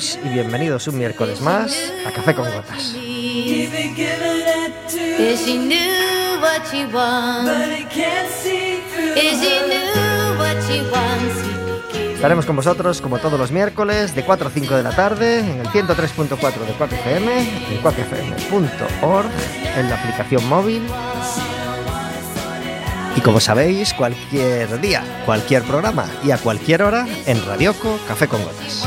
todos y bienvenidos un miércoles más a Café con Gotas. Estaremos con vosotros como todos los miércoles de 4 a 5 de la tarde en el 103.4 de 4FM, en cuacfm.org, en la aplicación móvil y como sabéis, cualquier día, cualquier programa y a cualquier hora en Radioco Café con Gotas.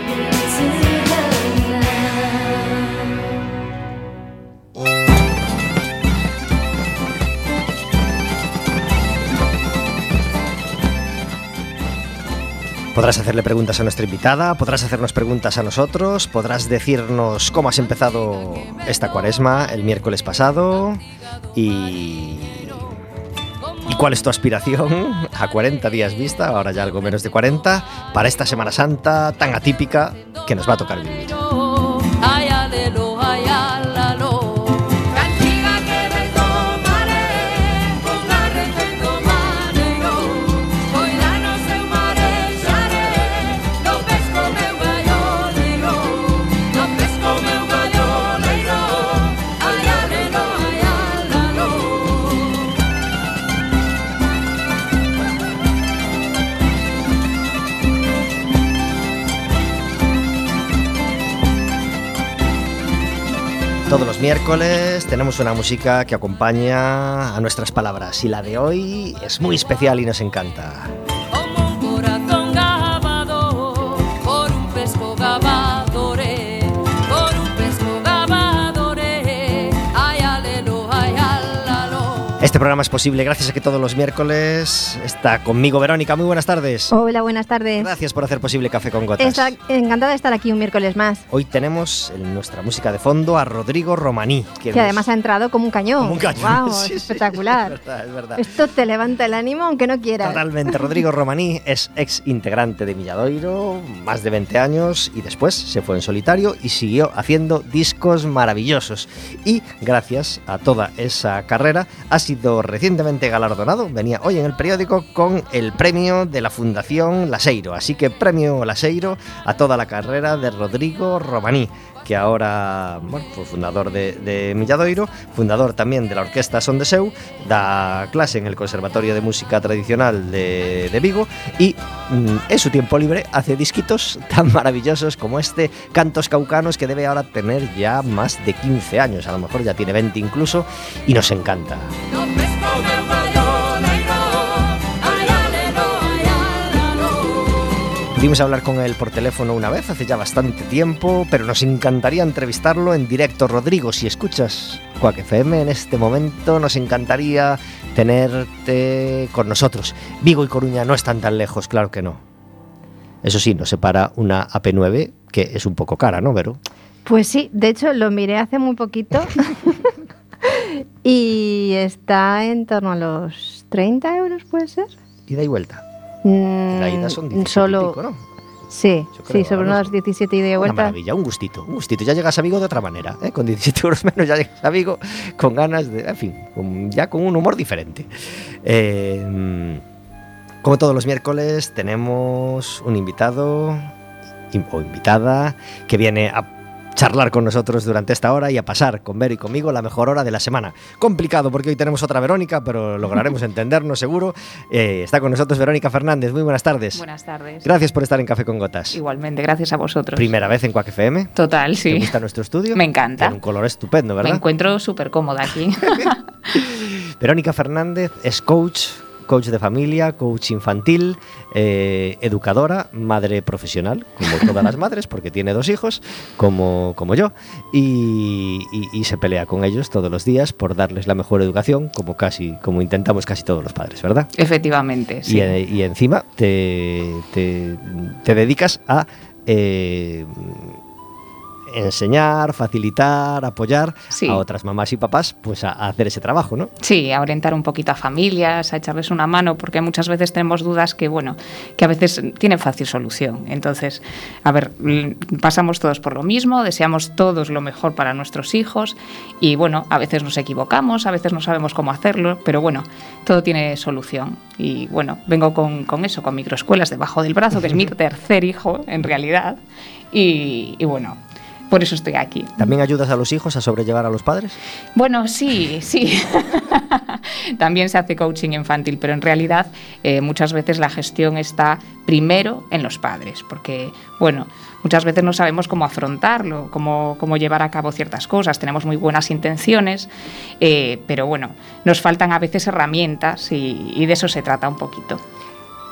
Podrás hacerle preguntas a nuestra invitada, podrás hacernos preguntas a nosotros, podrás decirnos cómo has empezado esta cuaresma el miércoles pasado y... ¿Y cuál es tu aspiración a 40 días vista, ahora ya algo menos de 40, para esta Semana Santa tan atípica que nos va a tocar vivir? Todos los miércoles tenemos una música que acompaña a nuestras palabras y la de hoy es muy especial y nos encanta. Este programa es posible gracias a que todos los miércoles está conmigo Verónica. Muy buenas tardes. Hola, buenas tardes. Gracias por hacer posible Café con Gotas. Está encantada de estar aquí un miércoles más. Hoy tenemos en nuestra música de fondo a Rodrigo Romaní. Que además ha entrado como un cañón. Como un cañón. Wow, Sí, sí, espectacular. es verdad, es verdad. Esto te levanta el ánimo aunque no quieras. Totalmente. Rodrigo Romaní es ex integrante de Milladoiro, más de 20 años, y después se fue en solitario y siguió haciendo discos maravillosos. Y gracias a toda esa carrera ha sido recientemente galardonado, venía hoy en el periódico, con el premio de la Fundación Laseiro. Así que premio Laseiro a toda la carrera de Rodrigo Romaní que ahora fue fundador de, Milladoiro, fundador también de la Orquesta Son de Seu, da clase en el Conservatorio de Música Tradicional de, Vigo y mm, en su tiempo libre hace disquitos tan maravillosos como este Cantos Caucanos que debe ahora tener ya más de 15 años, a lo mejor ya tiene 20 incluso y nos encanta. Pudimos hablar con él por teléfono una vez hace ya bastante tiempo, pero nos encantaría entrevistarlo en directo. Rodrigo, si escuchas Quack FM en este momento, nos encantaría tenerte con nosotros. Vigo y Coruña no están tan lejos, claro que no. Eso sí, nos separa una AP9 que es un poco cara, ¿no, Vero? Pues sí, de hecho lo miré hace muy poquito y está en torno a los 30 euros, ¿puede ser? Ida y vuelta. Mm, La ida son 17 solo, y pico, ¿no? Sí, creo, sí, sobre unos 17 y de Una vuelta. maravilla, un gustito, un gustito. Ya llegas a Vigo de otra manera, ¿eh? con 17 euros menos ya llegas a Vigo con ganas de, en fin, con- ya con un humor diferente. Eh, como todos los miércoles tenemos un invitado in- o invitada que viene a charlar con nosotros durante esta hora y a pasar con Vero y conmigo la mejor hora de la semana. Complicado porque hoy tenemos otra Verónica, pero lograremos entendernos seguro. Eh, está con nosotros Verónica Fernández. Muy buenas tardes. Buenas tardes. Gracias por estar en Café con Gotas. Igualmente, gracias a vosotros. Primera vez en Quack FM. Total, ¿Te sí. gusta nuestro estudio? Me encanta. Tiene un color estupendo, Me ¿verdad? encuentro súper cómoda aquí. Verónica Fernández es coach, coach de familia, coach infantil, eh, educadora, madre profesional, como todas las madres, porque tiene dos hijos, como, como yo, y, y- y se pelea con ellos todos los días por darles la mejor educación, como casi, como intentamos casi todos los padres, ¿verdad? Efectivamente, sí. Y, y encima te, te- te dedicas a eh, enseñar, facilitar, apoyar Sí. a otras mamás y papás pues a, hacer ese trabajo, ¿no? Sí, a orientar un poquito a familias, a echarles una mano, porque muchas veces tenemos dudas que, bueno, que a veces tienen fácil solución. Entonces, a ver, mm, pasamos todos por lo mismo, deseamos todos lo mejor para nuestros hijos y, bueno, a veces nos equivocamos, a veces no sabemos cómo hacerlo, pero bueno, todo tiene solución. Y, bueno, vengo con, con eso, con microescuelas debajo del brazo, que es mi tercer hijo, en realidad, y, y bueno, por eso estoy aquí. ¿También ayudas a los hijos a sobrellevar a los padres? Bueno, sí, sí. También se hace coaching infantil, pero en realidad eh, muchas veces la gestión está primero en los padres, porque, bueno, muchas veces no sabemos cómo afrontarlo, cómo, cómo llevar a cabo ciertas cosas, tenemos muy buenas intenciones, eh, pero bueno, nos faltan a veces herramientas y, y de eso se trata un poquito.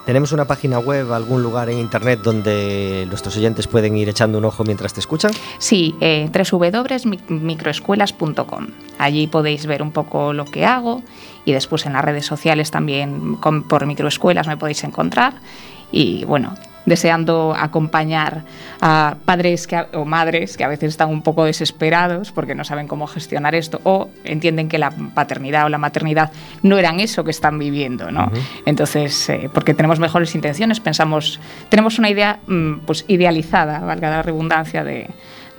¿Tenemos una página web, algún lugar en internet donde nuestros oyentes pueden ir echando un ojo mientras te escuchan? Sí, eh, www.microescuelas.com. Allí podéis ver un poco lo que hago y después en las redes sociales también por microescuelas me podéis encontrar. Y bueno, deseando acompañar a padres que o madres que a veces están un poco desesperados porque no saben cómo gestionar esto o entienden que la paternidad o la maternidad no eran eso que están viviendo, ¿no? Entonces, eh, porque tenemos mejores intenciones, pensamos, tenemos una idea mm, pues idealizada, valga la redundancia, de,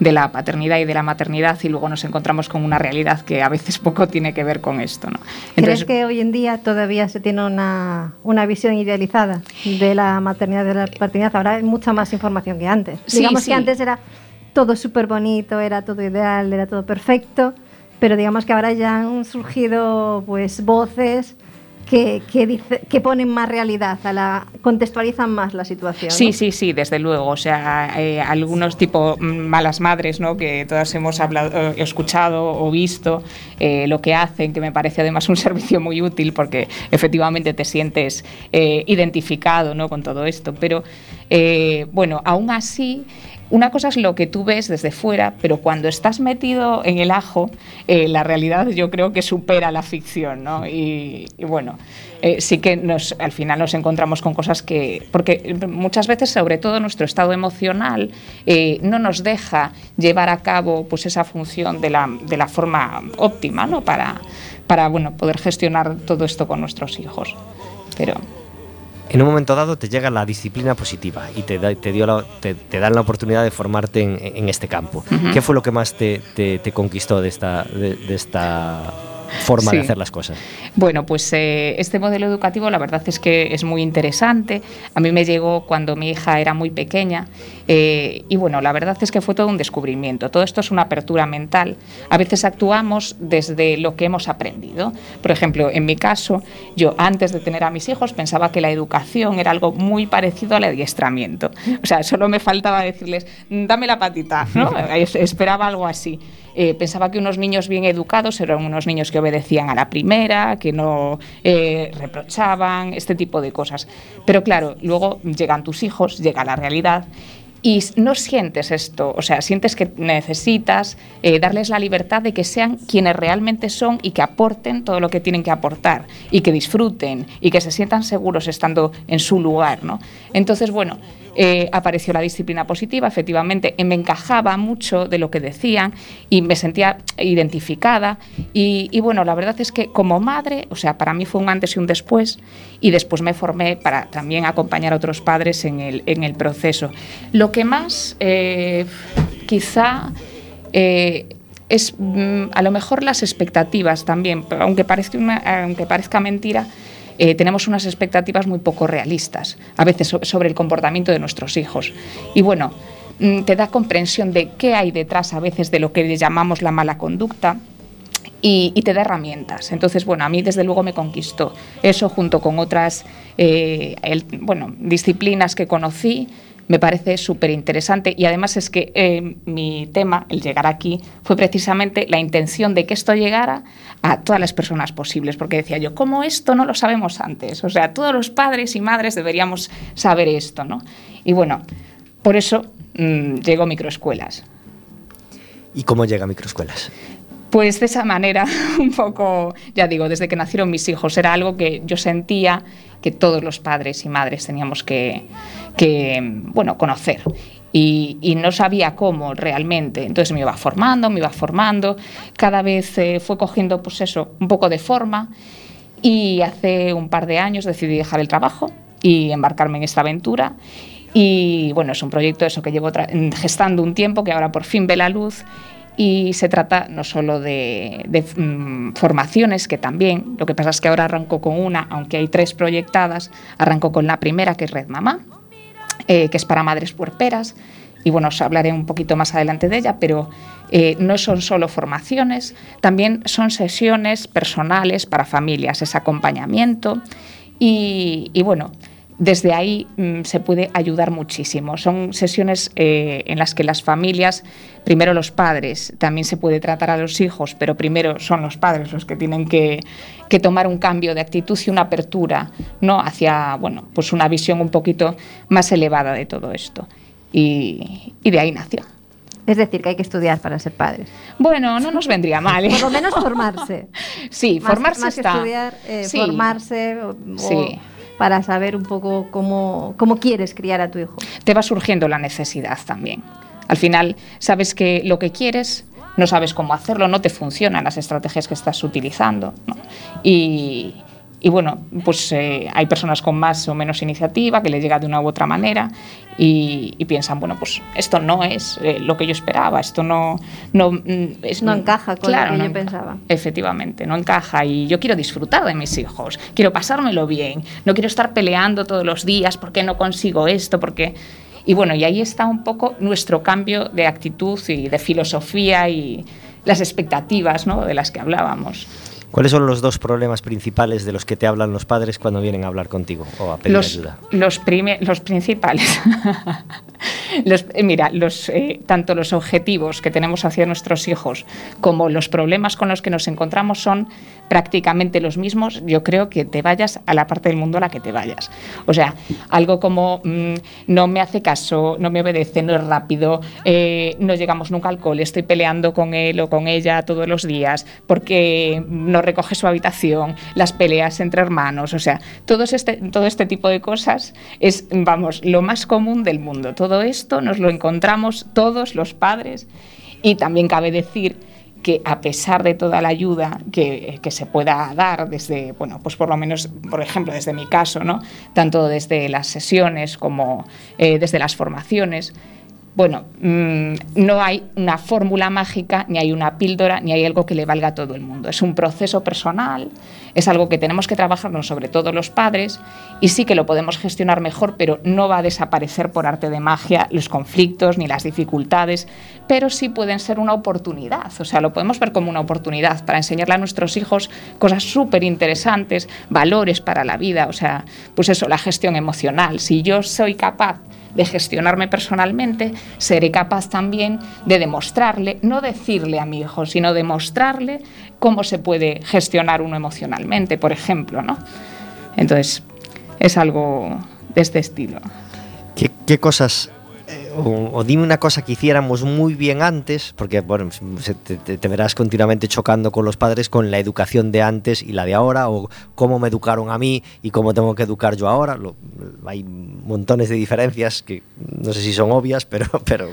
de la paternidad y de la maternidad y luego nos encontramos con una realidad que a veces poco tiene que ver con esto, ¿no? ¿Crees que hoy en día todavía se tiene una, una visión idealizada de la maternidad y de la paternidad? Ahora hay mucha más información que antes. Sí, digamos sí. que antes era todo súper bonito, era todo ideal, era todo perfecto, pero digamos que ahora ya han surgido pues voces que, que, dice- que ponen más realidad, a la, contextualizan más la situación. Sí, ¿no? sí, sí, desde luego. O sea, eh, algunos tipo mm, malas madres, ¿no? Que todas hemos hablado, eh, escuchado o visto eh, lo que hacen, que me parece además un servicio muy útil porque efectivamente te sientes eh, identificado, ¿no? Con todo esto. Pero eh, bueno, aún así. Una cosa es lo que tú ves desde fuera, pero cuando estás metido en el ajo, eh, la realidad yo creo que supera la ficción, ¿no? Y, y bueno, eh, sí que nos, al final nos encontramos con cosas que, porque muchas veces, sobre todo nuestro estado emocional, eh, no nos deja llevar a cabo pues esa función de la, de la forma óptima, ¿no? Para, para bueno, poder gestionar todo esto con nuestros hijos. Pero En un momento dado te llega la disciplina positiva y te, da- te, dio la- te, te dan la oportunidad de formarte en, en este campo. ¿Qué fue lo que más te, te- te conquistó de esta, de, de esta forma de hacer las cosas? Bueno, pues eh, este modelo educativo la verdad es que es muy interesante. A mí me llegó cuando mi hija era muy pequeña eh, y bueno, la verdad es que fue todo un descubrimiento. Todo esto es una apertura mental. A veces actuamos desde lo que hemos aprendido. Por ejemplo, en mi caso, yo antes de tener a mis hijos pensaba que la educación era algo muy parecido al adiestramiento. O sea, solo me faltaba decirles, dame la patita, ¿no? Es- Esperaba algo así. Eh, pensaba que unos niños bien educados eran unos niños que obedecían a la primera, que no eh, reprochaban, este tipo de cosas. Pero claro, luego llegan tus hijos, llega la realidad y no sientes esto, o sea, sientes que necesitas eh, darles la libertad de que sean quienes realmente son y que aporten todo lo que tienen que aportar y que disfruten y que se sientan seguros estando en su lugar, ¿no? Entonces, bueno, eh, apareció la disciplina positiva, efectivamente, eh, me encajaba mucho de lo que decían y me sentía identificada. Y, bueno, la verdad es que como madre, o sea, para mí fue un antes y un después, y después me formé para también acompañar a otros padres en el, en el proceso. Lo que más, eh, quizá... es mm, a lo mejor las expectativas también, aunque parezca, aunque parezca mentira, eh, tenemos unas expectativas muy poco realistas, a veces so- sobre el comportamiento de nuestros hijos. Y bueno, mm, te da comprensión de qué hay detrás a veces de lo que llamamos la mala conducta, y, te da herramientas. Entonces, bueno, a mí desde luego me conquistó eso junto con otras eh, bueno, disciplinas que conocí. Me parece súper interesante y además es que eh, mi tema, el llegar aquí, fue precisamente la intención de que esto llegara a todas las personas posibles, porque decía yo, ¿cómo esto no lo sabemos antes? O sea, todos los padres y madres deberíamos saber esto, ¿no? Y bueno, por eso mm, llegó microescuelas. ¿Y cómo llega a microescuelas? Pues de esa manera, un poco, ya digo, desde que nacieron mis hijos, era algo que yo sentía que todos los padres y madres teníamos que, que, bueno, conocer. y, no sabía cómo realmente. Entonces me iba formando, me iba formando, cada vez eh, fue cogiendo pues eso, un poco de forma y hace un par de años decidí dejar el trabajo y embarcarme en esta aventura. Y bueno, es un proyecto eso que llevo gestando un tiempo, que ahora por fin ve la luz y se trata no solo de, mm, formaciones, que también, lo que pasa es que ahora arranco con una, aunque hay tres proyectadas, arranco con la primera, que es Red Mamá, eh, que es para madres puerperas, y bueno, os hablaré un poquito más adelante de ella, pero eh, no son solo formaciones, también son sesiones personales para familias, es acompañamiento y, y bueno, desde ahí mm, se puede ayudar muchísimo. Son sesiones eh, en las que las familias, primero los padres, también se puede tratar a los hijos, pero primero son los padres los que tienen que, tomar un cambio de actitud y una apertura ¿no? hacia bueno, pues una visión un poquito más elevada de todo esto. Y, de ahí nació. Es decir, que hay que estudiar para ser padres. Bueno, no nos vendría mal. ¿eh? Por lo menos formarse. Sí, formarse más está. Que estudiar, eh, formarse. sí para saber un poco cómo, cómo quieres criar a tu hijo. Te va surgiendo la necesidad también. Al final sabes que lo que quieres no sabes cómo hacerlo, no te funcionan las estrategias que estás utilizando. Y, y bueno, pues eh, hay personas con más o menos iniciativa que le llega de una u otra manera y, piensan, bueno, pues esto no es eh, lo que yo esperaba, esto no... No, mm, es, no encaja con lo que yo pensaba. Efectivamente, no encaja y yo quiero disfrutar de mis hijos, quiero pasármelo bien, no quiero estar peleando todos los días porque no consigo esto, porque... Y bueno, y ahí está un poco nuestro cambio de actitud y de filosofía y las expectativas ¿no? de las que hablábamos. ¿Cuáles son los dos problemas principales de los que te hablan los padres cuando vienen a hablar contigo o a pedir ayuda? Los, los principales. Eh, mira, los, eh, tanto los objetivos que tenemos hacia nuestros hijos como los problemas con los que nos encontramos son prácticamente los mismos. Yo creo que te vayas a la parte del mundo a la que te vayas. O sea, algo como mm, no me hace caso, no me obedece, no es rápido, eh, no llegamos nunca al cole, estoy peleando con él o con ella todos los días porque no recoge su habitación, las peleas entre hermanos, o sea, todo este, todo este tipo de cosas es, vamos, lo más común del mundo. Todo esto nos lo encontramos todos los padres y también cabe decir que a pesar de toda la ayuda que, se pueda dar desde, bueno, pues por lo menos, por ejemplo, desde mi caso, ¿no? tanto desde las sesiones como eh, desde las formaciones, bueno, mm, no hay una fórmula mágica, ni hay una píldora, ni hay algo que le valga a todo el mundo. Es un proceso personal, es algo que tenemos que trabajarnos sobre todo los padres y sí que lo podemos gestionar mejor, pero no va a desaparecer por arte de magia los conflictos ni las dificultades, pero sí pueden ser una oportunidad, o sea, lo podemos ver como una oportunidad para enseñarle a nuestros hijos cosas súper interesantes, valores para la vida, o sea, pues eso, la gestión emocional. Si yo soy capaz de gestionarme personalmente, seré capaz también de demostrarle, no decirle a mi hijo, sino demostrarle cómo se puede gestionar uno emocionalmente, por ejemplo, ¿no? Entonces, es algo de este estilo. ¿Qué, qué cosas o, dime una cosa que hiciéramos muy bien antes, porque bueno, te, verás continuamente chocando con los padres con la educación de antes y la de ahora, o cómo me educaron a mí y cómo tengo que educar yo ahora. hay montones de diferencias que no sé si son obvias, pero,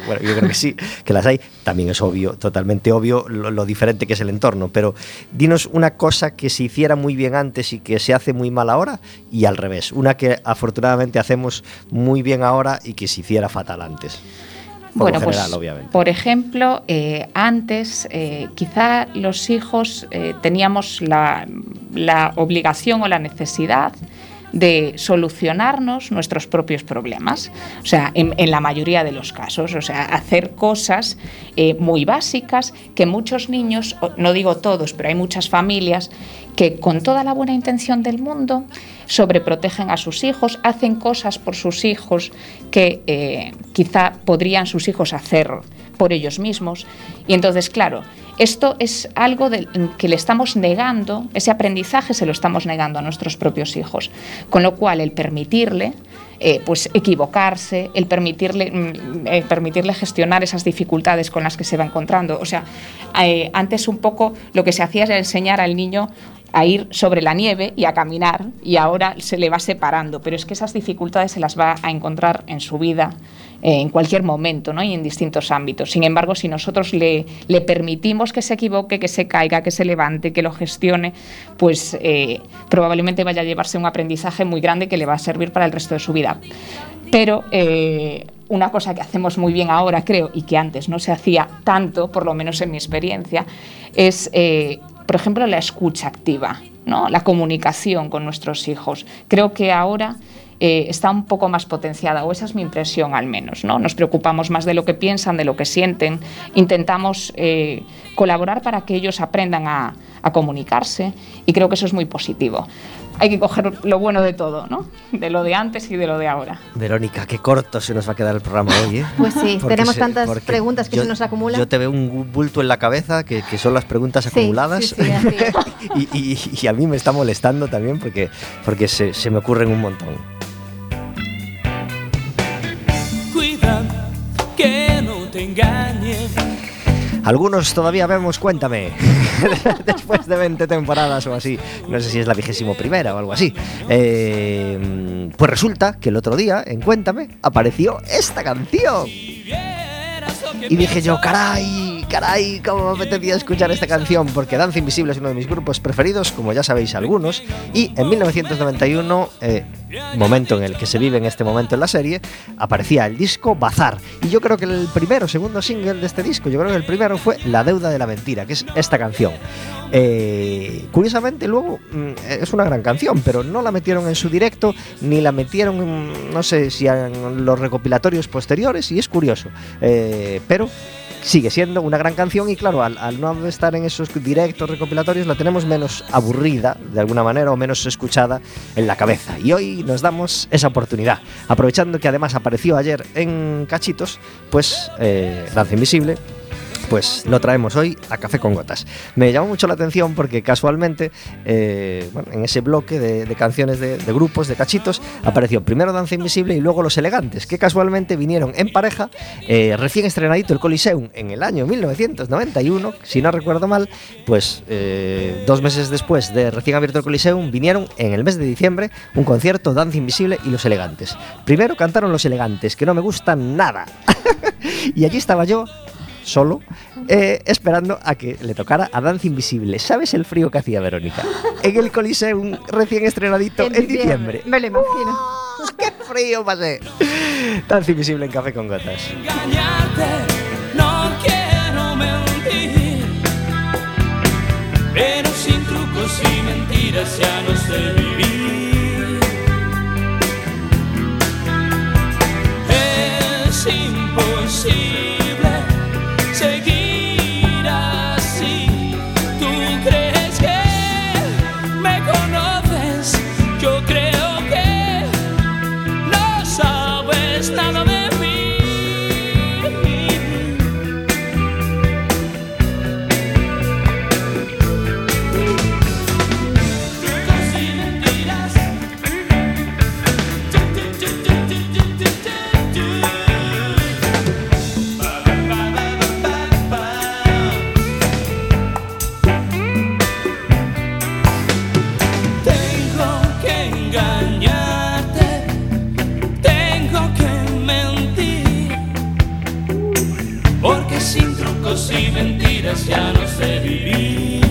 bueno, yo creo que sí, que las hay. También es obvio, totalmente obvio, lo, diferente que es el entorno. Pero dinos una cosa que se hiciera muy bien antes y que se hace muy mal ahora, y al revés. Una que afortunadamente hacemos muy bien ahora y que se hiciera fatal antes bueno, pues, por ejemplo, eh, antes eh, quizá los hijos eh, teníamos la, obligación o la necesidad de solucionarnos nuestros propios problemas, o sea, en, la mayoría de los casos, o sea, hacer cosas muy básicas que muchos niños, no digo todos, pero hay muchas familias que con toda la buena intención del mundo sobreprotegen a sus hijos, hacen cosas por sus hijos que eh, quizá podrían sus hijos hacer por ellos mismos. Y entonces, claro, esto es algo que le estamos negando, ese aprendizaje se lo estamos negando a nuestros propios hijos. Con lo cual, el permitirle eh, pues equivocarse, el permitirle, mm, eh, permitirle gestionar esas dificultades con las que se va encontrando. O sea, antes un poco lo que se hacía era enseñar al niño a ir sobre la nieve y a caminar y ahora se le va separando, pero es que esas dificultades se las va a encontrar en su vida eh, en cualquier momento ¿no? y en distintos ámbitos. Sin embargo, si nosotros le, le, permitimos que se equivoque, que se caiga, que se levante, que lo gestione, pues eh, probablemente vaya a llevarse un aprendizaje muy grande que le va a servir para el resto de su vida. Pero eh, una cosa que hacemos muy bien ahora, creo, y que antes no se hacía tanto, por lo menos en mi experiencia, es, por ejemplo, la escucha activa, ¿no? la comunicación con nuestros hijos. Creo que ahora eh, está un poco más potenciada, o esa es mi impresión al menos. ¿no? Nos preocupamos más de lo que piensan, de lo que sienten, intentamos eh, colaborar para que ellos aprendan a, a comunicarse y creo que eso es muy positivo hay que coger lo bueno de todo, ¿no? De lo de antes y de lo de ahora. Verónica, qué corto se nos va a quedar el programa hoy, ¿eh? Pues sí, porque tenemos se, tantas preguntas que yo, se nos acumulan. Yo te veo un bulto en la cabeza que, que son las preguntas sí, acumuladas sí, sí, y, y, y, a mí me está molestando también porque, porque se, se me ocurren un montón. Cuida que no te engañen. Algunos todavía vemos Cuéntame, después de 20 temporadas o así. No sé si es la vigésimo primera o algo así. Eh, pues resulta que el otro día, en Cuéntame, apareció esta canción. Y dije yo, caray, caray, cómo me apetecía escuchar esta canción, porque Danza Invisible es uno de mis grupos preferidos, como ya sabéis algunos, y en 1991, eh, momento en el que se vive en este momento en la serie, aparecía el disco Bazar. Y yo creo que el primero, segundo single de este disco, yo creo que el primero fue La deuda de la mentira, que es esta canción. Eh, curiosamente, luego mm, es una gran canción, pero no la metieron en su directo, ni la metieron, no sé si en los recopilatorios posteriores, y es curioso. Eh, pero sigue siendo una gran canción y claro, al, no estar en esos directos recopilatorios la tenemos menos aburrida de alguna manera o menos escuchada en la cabeza. Y hoy nos damos esa oportunidad, aprovechando que además apareció ayer en Cachitos, pues eh, Danza Invisible pues lo traemos hoy a Café con Gotas. Me llamó mucho la atención porque casualmente eh, bueno, en ese bloque de, canciones de, de, grupos, de cachitos, apareció primero Danza Invisible y luego Los Elegantes, que casualmente vinieron en pareja, eh, recién estrenadito el Coliseum en el año 1991, si no recuerdo mal, pues eh, dos meses después de recién abierto el Coliseum, vinieron en el mes de diciembre un concierto Danza Invisible y Los Elegantes. Primero cantaron Los Elegantes, que no me gustan nada. y allí estaba yo solo, eh, esperando a que le tocara a Danza Invisible. ¿Sabes el frío que hacía Verónica? En el Coliseum recién estrenadito en, en diciembre. Me lo imagino. ¡Oh, ¡Qué frío pasé! Danza Invisible en Café con Gotas. Engañarte, no quiero mentir, pero sin trucos y mentiras ya no sé y mentiras ya no sé vivir.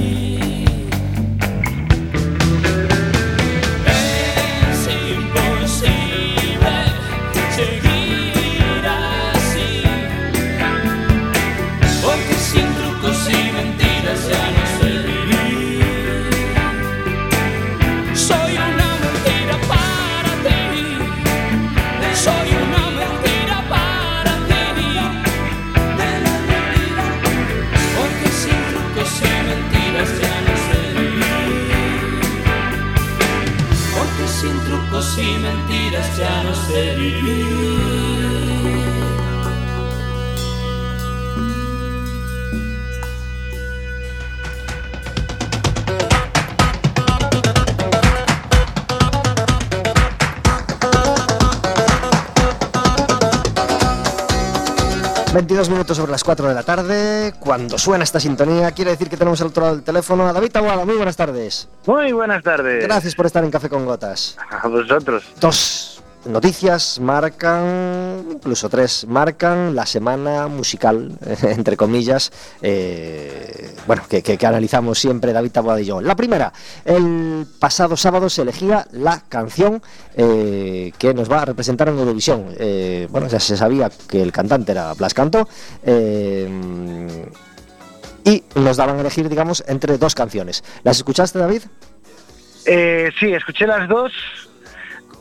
22 minutos sobre las 4 de la tarde. Cuando suena esta sintonía, quiere decir que tenemos al otro lado del teléfono a David Taboada. Muy buenas tardes. Muy buenas tardes. Gracias por estar en Café con Gotas. A vosotros. Dos noticias marcan, incluso tres, marcan la semana musical, entre comillas, eh, bueno, que, analizamos siempre David Taboada y yo. La primera, el pasado sábado se elegía la canción eh, que nos va a representar en Eurovisión. Eh, bueno, ya se sabía que el cantante era Blas Cantó. eh, y nos daban a elegir, digamos, entre dos canciones. ¿Las escuchaste, David? Eh, sí, escuché las dos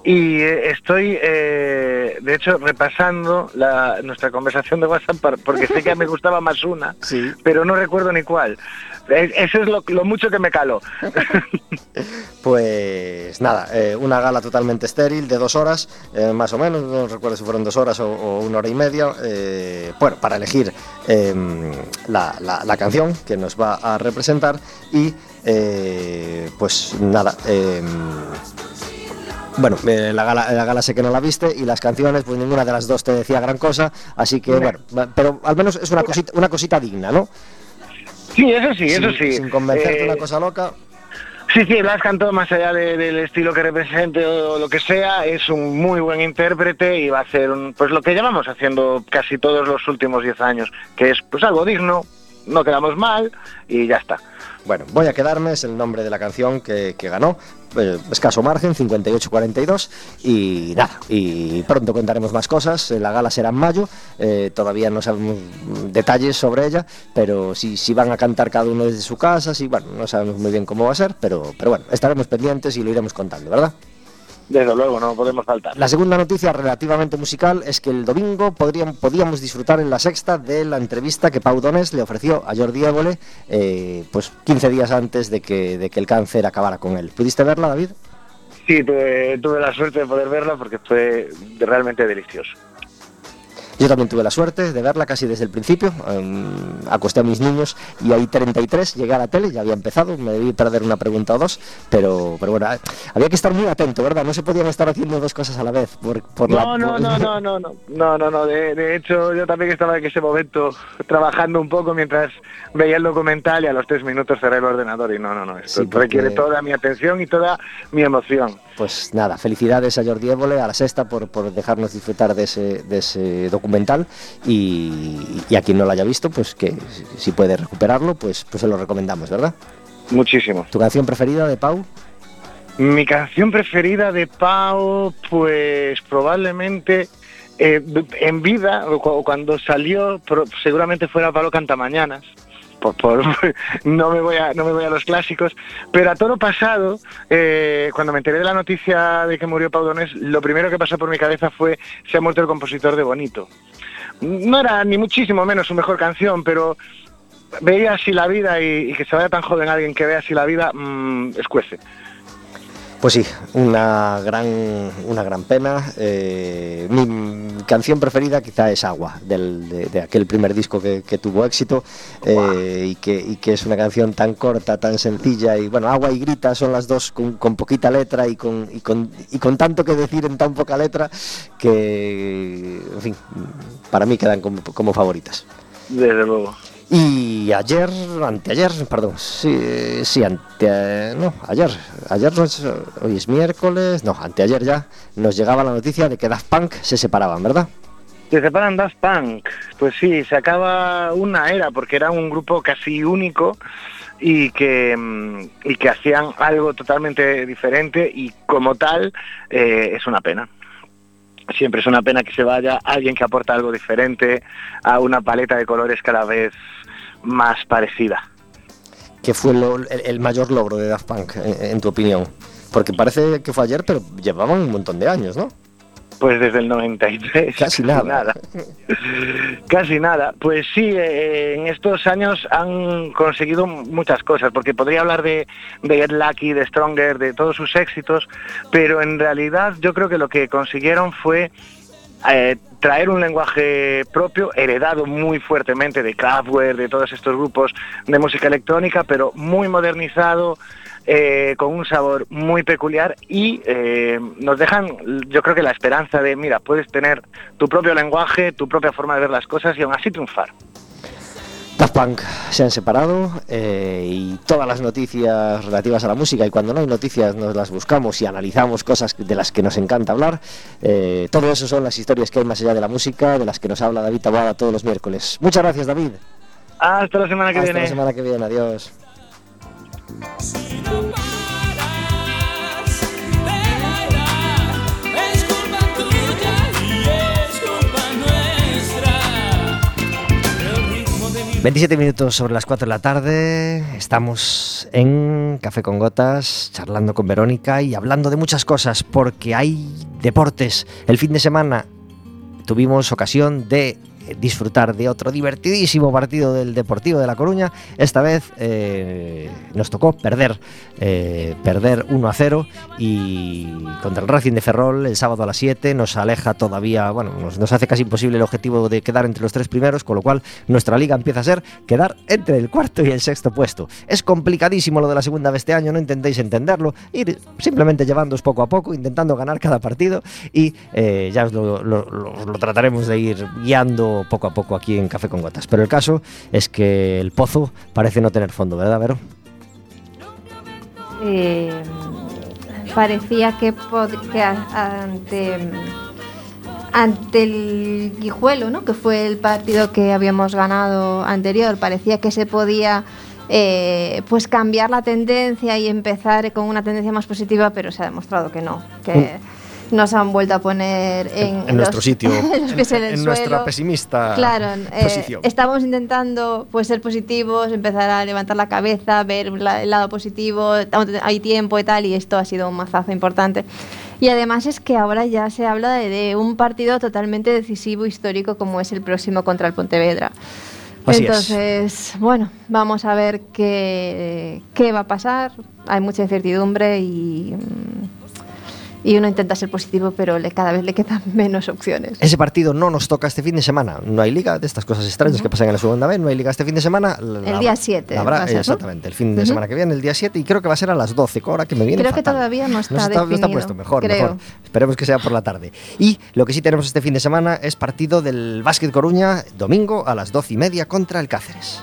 y eh, estoy, eh, de hecho, repasando la, nuestra conversación de WhatsApp porque sé que me gustaba más una, Sí. pero no recuerdo ni cuál. Eh, Eso es lo, lo mucho que me caló. Pues nada, eh, una gala totalmente estéril de dos horas, eh, más o menos, no recuerdo si fueron dos horas o, o una hora y media, eh, bueno, para elegir eh, la, la- la canción que nos va a representar y eh, pues nada, eh, bueno, eh, la, gala, la gala sé que no la viste y las canciones, pues ninguna de las dos te decía gran cosa, así que bueno, pero al menos es una cosita, una cosita digna, ¿no? Sí, eso sí, eso sí. Sin convencerte Eh, una cosa loca. Sí, sí, Blas cantó más allá de- del estilo que represente o lo que sea, es un muy buen intérprete y va a hacer un, pues lo que llevamos haciendo casi todos los últimos 10 años, que es pues algo digno, no quedamos mal y ya está. Bueno, voy a quedarme, es el nombre de la canción que, que ganó. eh, escaso margen, 58-42. Y nada, y pronto contaremos más cosas. eh, La gala será en mayo. eh, todavía no sabemos detalles sobre ella, pero si, si van a cantar cada uno desde su casa, sí, bueno, no sabemos muy bien cómo va a ser, pero, pero bueno, estaremos pendientes y lo iremos contando, ¿verdad? Desde luego, no podemos faltar. La segunda noticia relativamente musical es que el domingo podrían, podíamos disfrutar en la sexta de la entrevista que Pau Donés le ofreció a Jordi Évole eh, pues 15 días antes de que, de que el cáncer acabara con él. ¿Pudiste verla, David? Sí, tuve, tuve la suerte de poder verla porque fue realmente delicioso. Yo también tuve la suerte de verla casi desde el principio. em, acosté a mis niños y ahí 33 llegué a la tele, ya había empezado, me debí perder una pregunta o dos, pero, pero bueno, eh, había que estar muy atento, ¿verdad? No se podían estar haciendo dos cosas a la vez. Por, por la- No, no, por- no, no, no, no, no, no, no. De, de hecho, yo también estaba en ese momento trabajando un poco mientras veía el documental y a los tres minutos cerré el ordenador y no, no, no. Esto Sí, porque- requiere toda mi atención y toda mi emoción. Pues nada, felicidades a Jordi Évole, a la sexta, por, por dejarnos disfrutar de ese, de ese documental y, y a quien no lo haya visto, pues que si- puede recuperarlo, pues, pues se lo recomendamos, ¿verdad? Muchísimo. ¿Tu canción preferida de Pau? Mi canción preferida de Pau, pues probablemente eh, en vida, o cu- cuando salió, seguramente fuera Pablo Cantamañanas. No, me voy a, los clásicos, pero a todo pasado, eh, cuando me enteré de la noticia de que murió Pau Donés, lo primero que pasó por mi cabeza fue se ha muerto el compositor de Bonito. No era ni muchísimo menos su mejor canción, pero veía así la vida y, que se vaya tan joven alguien que vea así la vida, mm, escuece. Pues sí, una gran, una gran pena. Eh, mi canción preferida quizá es Agua, del- de, de aquel primer disco que, que tuvo éxito eh, y, que, y que es una canción tan corta, tan sencilla. Y bueno, Agua y Grita son las dos con, con poquita letra y con, y, con, y con tanto que decir en tan poca letra que, en fin, para mí quedan como, como favoritas. Desde luego. Y ayer, anteayer, perdón, sí, sí, ante, no, ayer, ayer no es, hoy es miércoles, no, anteayer ya, nos llegaba la noticia de que Daft Punk se separaban, ¿verdad? Se separan Daft Punk. Pues sí, se acaba una era porque era un grupo casi único y que, mm, y que hacían algo totalmente diferente y como tal eh, es una pena. Siempre es una pena que se vaya alguien que aporta algo diferente a una paleta de colores cada vez más parecida. ¿Qué fue lo- el, el mayor logro de Daft Punk, en, en tu opinión? Porque parece que fue ayer, pero llevaban un montón de años, ¿no? Pues desde el 93. Casi nada. Casi nada. Pues sí, eh, en estos años han conseguido muchas cosas, porque podría hablar de, de Get Lucky, de Stronger, de todos sus éxitos, pero en realidad yo creo que lo que consiguieron fue eh, traer un lenguaje propio, heredado muy fuertemente de Kraftwerk, de todos estos grupos de música electrónica, pero muy modernizado, eh, con un sabor muy peculiar y eh, nos dejan, yo creo que la esperanza de, mira, puedes tener tu propio lenguaje, tu propia forma de ver las cosas y aún así triunfar. Daft Punk se han separado eh, y todas las noticias relativas a la música y cuando no hay noticias nos las buscamos y analizamos cosas de las que nos encanta hablar. Eh, todo eso son las historias que hay más allá de la música, de las que nos habla David Taboada todos los miércoles. Muchas gracias David. Hasta la semana que Hasta viene. la semana que viene. Adiós. 27 minutos sobre las 4 de la tarde. Estamos en Café con Gotas, charlando con Verónica y hablando de muchas cosas, porque hay deportes. El fin de semana tuvimos ocasión de disfrutar de otro divertidísimo partido del Deportivo de La Coruña. Esta vez eh, nos tocó perder, eh, perder 1 a 0 y contra el Racing de Ferrol el sábado a las 7 nos aleja todavía, bueno, nos, hace casi imposible el objetivo de quedar entre los tres primeros, con lo cual nuestra liga empieza a ser quedar entre el cuarto y el sexto puesto. Es complicadísimo lo de la segunda de este año, no intentéis entenderlo, ir simplemente llevándoos poco a poco, intentando ganar cada partido y eh, ya os lo- lo trataremos de ir guiando poco a poco aquí en Café con Gotas. Pero el caso es que el pozo parece no tener fondo, ¿verdad, Vero? Eh, parecía que, que ante, ante el Guijuelo, ¿no? que fue el partido que habíamos ganado anterior, parecía que se podía eh, pues cambiar la tendencia y empezar con una tendencia más positiva, pero se ha demostrado que no, que nos han vuelto a poner en, en nuestro los- sitio, en los pies en el nuestra suelo. pesimista Claro, eh, posición. estábamos intentando pues ser positivos, empezar a levantar la cabeza, ver la- el lado positivo, hay tiempo y tal, y esto ha sido un mazazo importante. Y además es que ahora ya se habla de, de un partido totalmente decisivo, histórico, como es el próximo contra el Pontevedra. Así es. Entonces, bueno, vamos a ver qué, qué va a pasar. Hay mucha incertidumbre y, mm, y uno intenta ser positivo, pero le, cada vez le quedan menos opciones. Ese partido no nos toca este fin de semana. No hay liga de estas cosas extrañas que pasan en la segunda vez. No hay liga este fin de semana. La- El día 7 la habrá- va a ser, ¿no? exactamente, el fin de semana que viene, el día 7, y creo que va a ser a las 12, ahora que me viene. Creo que todavía no está no está, no está definido, puesto, mejor, creo. mejor. Esperemos que sea por la tarde. Y lo que sí tenemos este fin de semana es partido del Básquet Coruña, domingo a las 12 y media contra el Cáceres.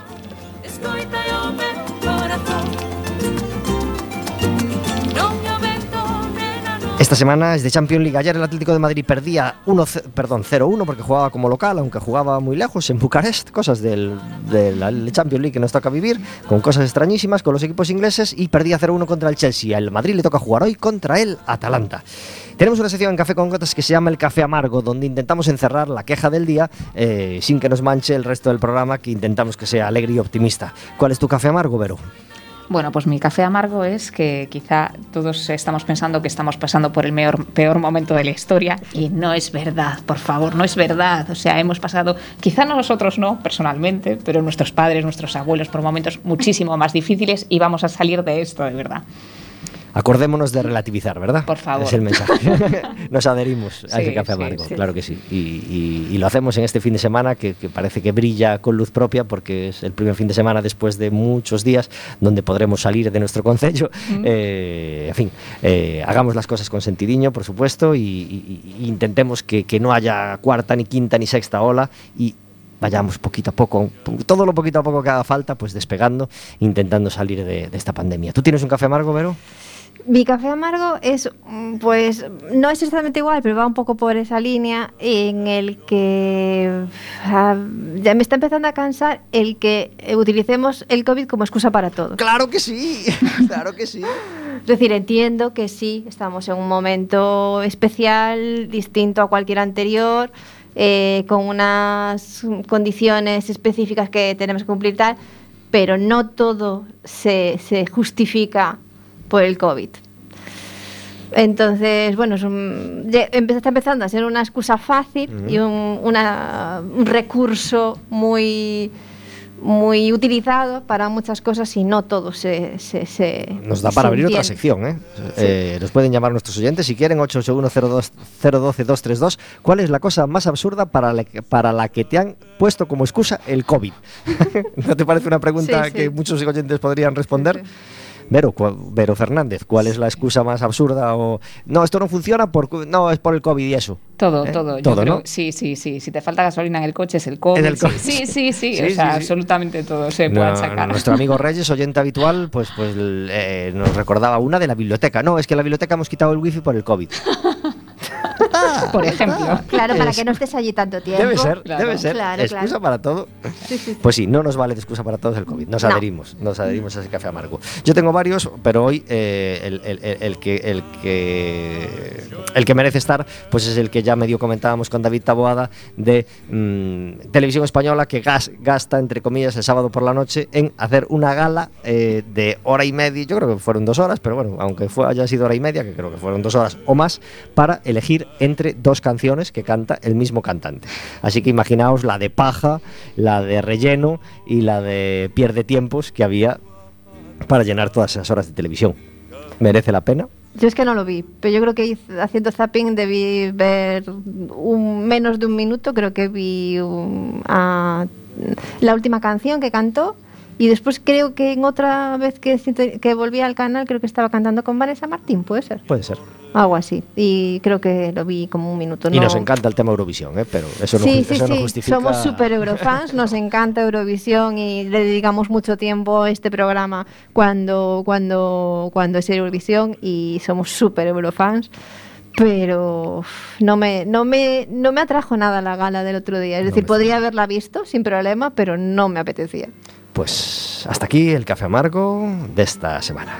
Esta semana es de Champions League. Ayer el Atlético de Madrid perdía 1, ce- perdón, 0-1 porque jugaba como local, aunque jugaba muy lejos en Bucarest. Cosas del, de la Champions League que nos toca vivir, con cosas extrañísimas con los equipos ingleses y perdía 0-1 contra el Chelsea. Al Madrid le toca jugar hoy contra el Atalanta. Tenemos una sección en Café con Gotas que se llama El Café Amargo, donde intentamos encerrar la queja del día eh, sin que nos manche el resto del programa, que intentamos que sea alegre y optimista. ¿Cuál es tu café amargo, Vero? Bueno, pues mi café amargo es que quizá todos estamos pensando que estamos pasando por el peor, momento de la historia y no es verdad, por favor, no es verdad. O sea, hemos pasado, quizá nosotros no personalmente, pero nuestros padres, nuestros abuelos por momentos muchísimo más difíciles y vamos a salir de esto de verdad. Acordémonos de relativizar, ¿verdad? Por favor. Es el mensaje. Nos adherimos a Sí, ese café amargo, sí. claro que sí. Y, y- y lo hacemos en este fin de semana que, que parece que brilla con luz propia porque es el primer fin de semana después de muchos días donde podremos salir de nuestro concello. Eh, en fin, eh, hagamos las cosas con sentidiño, por supuesto, y, y- y intentemos que, que no haya cuarta, ni quinta, ni sexta ola y vayamos poquito a poco, todo lo poquito a poco que haga falta, pues despegando, intentando salir de, de esta pandemia. ¿Tú tienes un café amargo, Vero? Mi café amargo es, mm, pues, no es exactamente igual, pero va un poco por esa línea en el que ah, ya me está empezando a cansar el que utilicemos el COVID como excusa para todo. Claro que sí, claro que sí. Es decir, entiendo que sí, estamos en un momento especial, distinto a cualquier anterior, eh, con unas condiciones específicas que tenemos que cumplir tal, pero no todo se, se justifica por el COVID. Entonces, bueno, es un- ya empe- está empezando a ser una excusa fácil y un, una- un recurso muy, muy utilizado para muchas cosas y no todo se... se- se- Nos da para abrir otra sección, ¿eh? Eh, Nos pueden llamar nuestros oyentes si quieren, 881-012-232. ¿Cuál es la cosa más absurda para la, que- para la que te han puesto como excusa el COVID? ¿No te parece una pregunta Sí, sí. que muchos oyentes podrían responder? Sí, sí. Vero, Vero Fernández, ¿cuál es la excusa más absurda? O no, esto no funciona por no es por el COVID y eso. Todo, ¿Eh? todo. Yo Todo, creo- ¿no? Sí, sí, sí. Si te falta gasolina en el coche es el COVID. El sí, COVID. Sí, sí, sí. Sí, o sí, sea, sí. absolutamente todo se No, puede sacar. nuestro amigo Reyes, oyente habitual, pues, pues eh, nos recordaba una de la biblioteca. No, es que en la biblioteca hemos quitado el wifi por el COVID. Por ejemplo. Claro, para Es- que no estés allí tanto tiempo. Debe ser, Claro. debe ser. Claro, excusa claro. para todo. Sí, sí, sí. Pues sí, no nos vale de excusa para todos el COVID. Nos No. adherimos, nos adherimos a ese café amargo. Yo tengo varios, pero hoy eh, el, el- el- el que, el, que, el que merece estar, pues es el que ya medio comentábamos con David Taboada de mm, Televisión Española que gas- gasta, entre comillas, el sábado por la noche en hacer una gala eh, de hora y media. Yo creo que fueron dos horas, pero bueno, aunque fue, haya sido hora y media, que creo que fueron dos horas o más, para elegir entre dos canciones que canta el mismo cantante. Así que imaginaos la de paja, la de relleno y la de pierde tiempos que había para llenar todas esas horas de televisión. ¿Merece la pena? Yo es que no lo vi, pero yo creo que haciendo zapping debí ver un, menos de un minuto, creo que vi un- a- la última canción que cantó y después creo que en otra vez que, que volví al canal creo que estaba cantando con Vanessa Martín, puede ser, Puede ser. Algo así, y creo que lo vi como un minuto. Y no- nos encanta el tema Eurovisión, ¿eh? pero eso no, sí, ju- sí, eso no sí. justifica... Somos super Eurofans, nos encanta Eurovisión y le dedicamos mucho tiempo a este programa cuando, cuando, cuando es Eurovisión y somos super Eurofans. Pero no me, no, me, no me atrajo nada la gala del otro día. Es No decir, podría haberla visto sin problema, pero no me apetecía. Pues hasta aquí el café amargo de esta semana.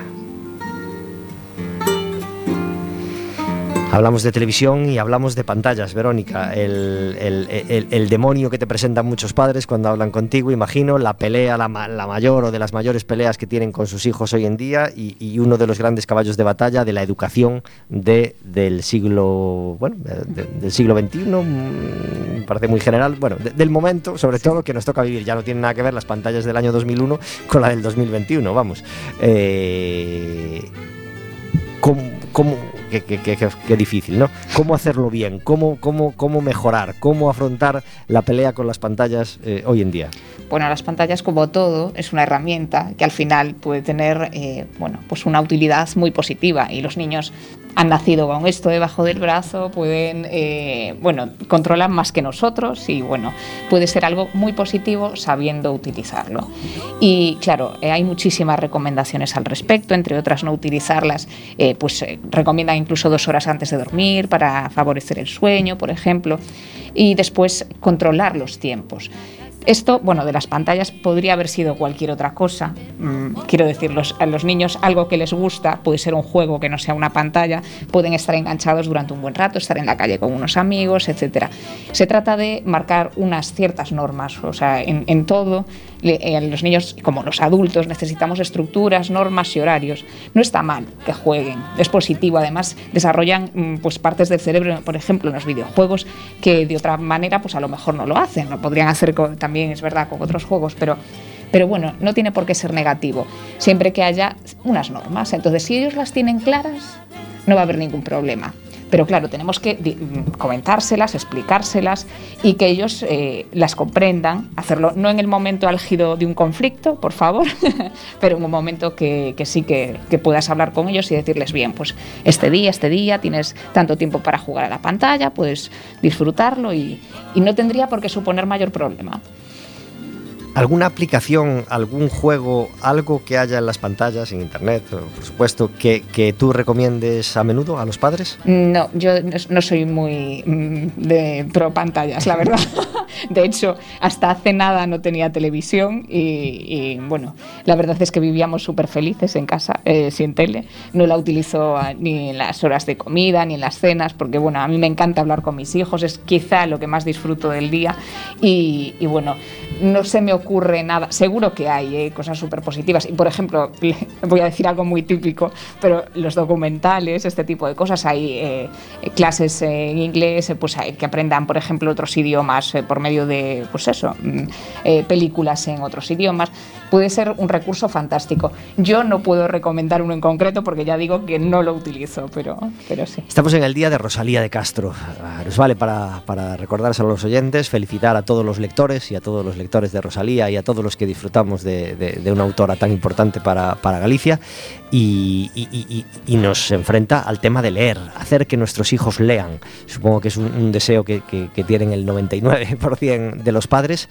Hablamos de televisión y hablamos de pantallas, Verónica. El, el- el- el demonio que te presentan muchos padres cuando hablan contigo, imagino, la pelea, la, la mayor o de las mayores peleas que tienen con sus hijos hoy en día y, y uno de los grandes caballos de batalla de la educación de, del siglo bueno, de- del siglo XXI, mm, me parece muy general, bueno, de- del momento, sobre todo, que nos toca vivir. Ya no tiene nada que ver las pantallas del año 2001 con la del 2021, vamos. Eh, ¿Cómo, cómo- qué difícil, ¿no? ¿Cómo hacerlo bien? ¿Cómo, cómo, cómo mejorar? ¿Cómo afrontar la pelea con las pantallas eh, hoy en día? Bueno, las pantallas, como todo, es una herramienta que al final puede tener eh, bueno, pues una utilidad muy positiva y los niños han nacido con esto debajo del brazo, pueden, eh, bueno, controlan más que nosotros y bueno, puede ser algo muy positivo sabiendo utilizarlo. Y claro, eh, hay muchísimas recomendaciones al respecto, entre otras no utilizarlas, eh, pues eh, recomiendan incluso dos horas antes de dormir para favorecer el sueño, por ejemplo, y después controlar los tiempos. Esto, bueno, de las pantallas podría haber sido cualquier otra cosa. Mm, quiero decir, los- a los niños algo que les gusta puede ser un juego que no sea una pantalla, pueden estar enganchados durante un buen rato, estar en la calle con unos amigos, etc. Se trata de marcar unas ciertas normas, o sea, en todo, eh, los niños como los adultos necesitamos estructuras, normas y horarios. No está mal que jueguen, es positivo, además desarrollan mm, pues partes del cerebro, por ejemplo, en los videojuegos que de otra manera pues a lo mejor no lo hacen, lo podrían hacer también es verdad con otros juegos, pero pero bueno, no tiene por qué ser negativo, siempre que haya unas normas. Entonces, si ellos las tienen claras, no va a haber ningún problema. Pero claro, tenemos que comentárselas, explicárselas y que ellos eh, las comprendan, hacerlo no en el momento álgido de un conflicto, por favor, pero en un momento que, sí que, puedas hablar con ellos y decirles, bien, pues este día, este día tienes tanto tiempo para jugar a la pantalla, puedes disfrutarlo y no tendría por qué suponer mayor problema. ¿Alguna aplicación, algún juego, algo que haya en las pantallas, en internet, por supuesto, que, que tú recomiendes a menudo a los padres? No, yo no, soy muy mm, de pro pantallas, la verdad. De hecho, hasta hace nada no tenía televisión y, y, bueno, la verdad es que vivíamos súper felices en casa, eh, sin tele. No la utilizo ni en las horas de comida ni en las cenas, porque bueno, a mí me encanta hablar con mis hijos, es quizá lo que más disfruto del día y, y bueno, no se me ocurre nada. Seguro que hay eh, cosas súper positivas. Y por ejemplo, voy a decir algo muy típico, pero los documentales, este tipo de cosas, hay eh, clases en inglés, eh, pues que aprendan, por ejemplo, otros idiomas por medio de, pues eso, mm, películas en otros idiomas. Puede ser un recurso fantástico. Yo no puedo recomendar uno en concreto porque ya digo que no lo utilizo, pero, pero sí. Estamos en el día de Rosalía de Castro. Nos vale para, para recordárselo a los oyentes, felicitar a todos los lectores y a todos los lectores de Rosalía y a todos los que disfrutamos de, de- de una autora tan importante para, para Galicia y, y- nos enfrenta al tema de leer, hacer que nuestros hijos lean. Supongo que es un, un deseo que, que- que tienen el 99% de los padres.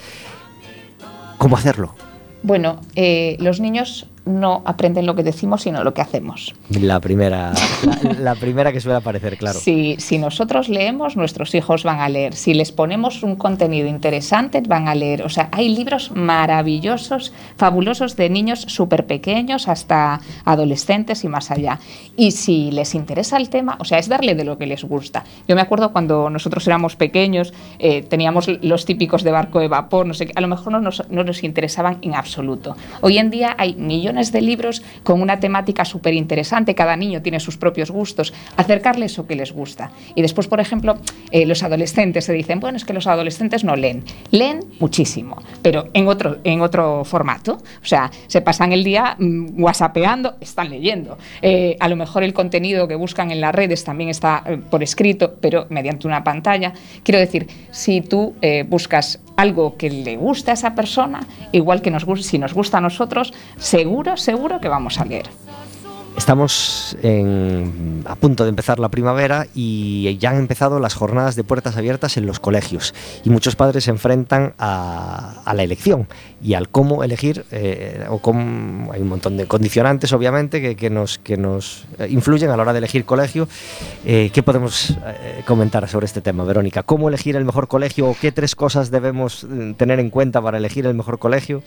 ¿Cómo hacerlo? Bueno, eh, los niños no aprenden lo que decimos, sino lo que hacemos. La primera, la, la primera que suele aparecer, claro. Si, si nosotros leemos, nuestros hijos van a leer. Si les ponemos un contenido interesante, van a leer. O sea, hay libros maravillosos, fabulosos de niños súper pequeños hasta adolescentes y más allá. Y si les interesa el tema, o sea, es darle de lo que les gusta. Yo me acuerdo cuando nosotros éramos pequeños, eh, teníamos los típicos de barco de vapor, no sé qué, a lo mejor no nos, no nos interesaban en absoluto. Hoy en día hay millones de libros con una temática súper interesante, cada niño tiene sus propios gustos, acercarles eso que les gusta. Y después, por ejemplo, eh, los adolescentes se dicen, bueno, es que los adolescentes no leen. Leen muchísimo, pero en otro, en otro formato. O sea, se pasan el día mm, están leyendo. Eh, a lo mejor el contenido que buscan en las redes también está eh, por escrito, pero mediante una pantalla. Quiero decir, si tú buscas algo que le gusta a esa persona, igual que nos, si nos gusta a nosotros, seguro, seguro que vamos a leer. Estamos a punto de empezar la primavera y ya han empezado las jornadas de puertas abiertas en los colegios y muchos padres se enfrentan a, la elección y al cómo elegir eh, o cómo, hay un montón de condicionantes obviamente que, nos, que nos eh, influyen a la hora de elegir colegio. Eh, ¿Qué podemos comentar sobre este tema, Verónica? ¿Cómo elegir el mejor colegio o qué tres cosas debemos tener en cuenta para elegir el mejor colegio?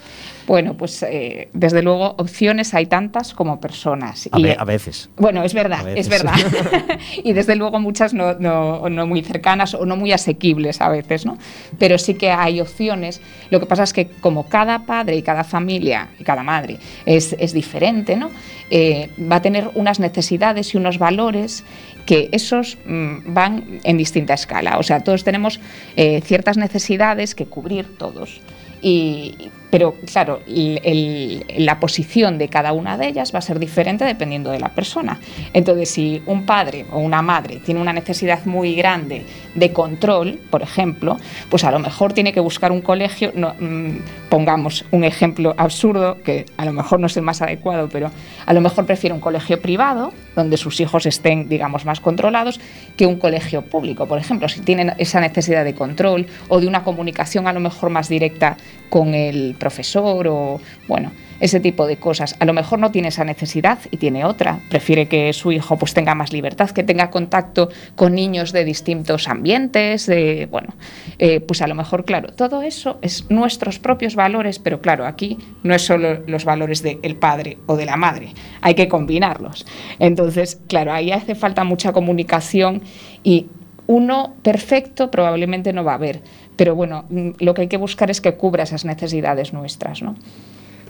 Bueno, pues desde luego opciones hay tantas como personas. A, Y, ve- a veces. Bueno, es verdad, es verdad. y desde luego muchas no, no- no muy cercanas o no muy asequibles a veces, ¿no? Pero sí que hay opciones. Lo que pasa es que como cada padre y cada familia y cada madre es, es diferente, ¿no? Eh, va a tener unas necesidades y unos valores que esos mm, van en distinta escala. O sea, todos tenemos eh, ciertas necesidades que cubrir todos. Y, pero claro, la posición de cada una de ellas va a ser diferente dependiendo de la persona. Entonces, si un padre o una madre tiene una necesidad muy grande de control, por ejemplo, pues a lo mejor tiene que buscar un colegio, no, mm, pongamos un ejemplo absurdo, que a lo mejor no es el más adecuado, pero a lo mejor prefiere un colegio privado, donde sus hijos estén, digamos, más controlados, que un colegio público, por ejemplo, si tienen esa necesidad de control o de una comunicación a lo mejor más directa con el profesor o, bueno, ese tipo de cosas. A lo mejor no tiene esa necesidad y tiene otra. Prefiere que su hijo pues tenga más libertad, que tenga contacto con niños de distintos ambientes, de, bueno, eh, pues a lo mejor, claro, todo eso es nuestros propios valores, pero claro, aquí no es solo los valores del padre o de la madre, hay que combinarlos. Entonces, claro, ahí hace falta mucha comunicación y uno perfecto probablemente no va a haber, pero bueno, mm, lo que hay que buscar es que cubra esas necesidades nuestras, ¿no?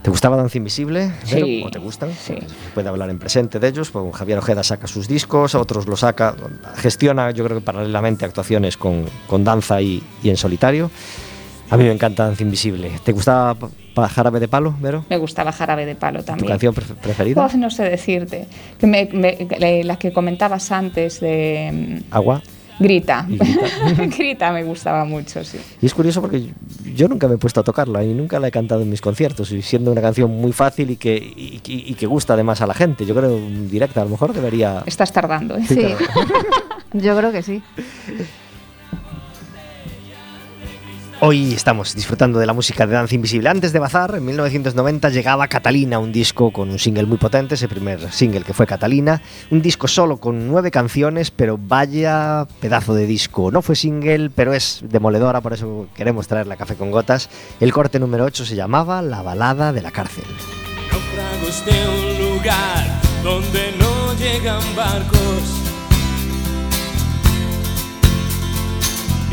¿Te gustaba Danza Invisible? Vero? Sí, ¿O te gustan? sí. Se puede hablar en presente de ellos. Pues Javier Ojeda saca sus discos, otros los saca, gestiona, yo creo que paralelamente actuaciones con, con danza y, y en solitario. A mí me encanta Danza Invisible. ¿Te gustaba Jarabe de Palo, Vero? Me gustaba Jarabe de Palo ¿Tu también. canción pref- preferida? Oh, no sé decirte. Que me- me- que- la que comentabas antes de mm, Agua. Grita. Grita. Grita me gustaba mucho, sí. Y es curioso porque yo nunca me he puesto a tocarla y nunca la he cantado en mis conciertos, y siendo una canción muy fácil y que, y, y- y que gusta además a la gente. Yo creo directa, a lo mejor debería... Estás tardando, ¿eh? Sí, yo creo que sí. Hoy estamos disfrutando de la música de Danza Invisible. Antes de Bazar, en 1990 llegaba Catalina, un disco con un single muy potente, ese primer single que fue Catalina. Un disco solo con nueve canciones, pero vaya pedazo de disco. No fue single, pero es demoledora, por eso queremos traerla a Café con Gotas. El corte número 8 se llamaba La balada de la cárcel.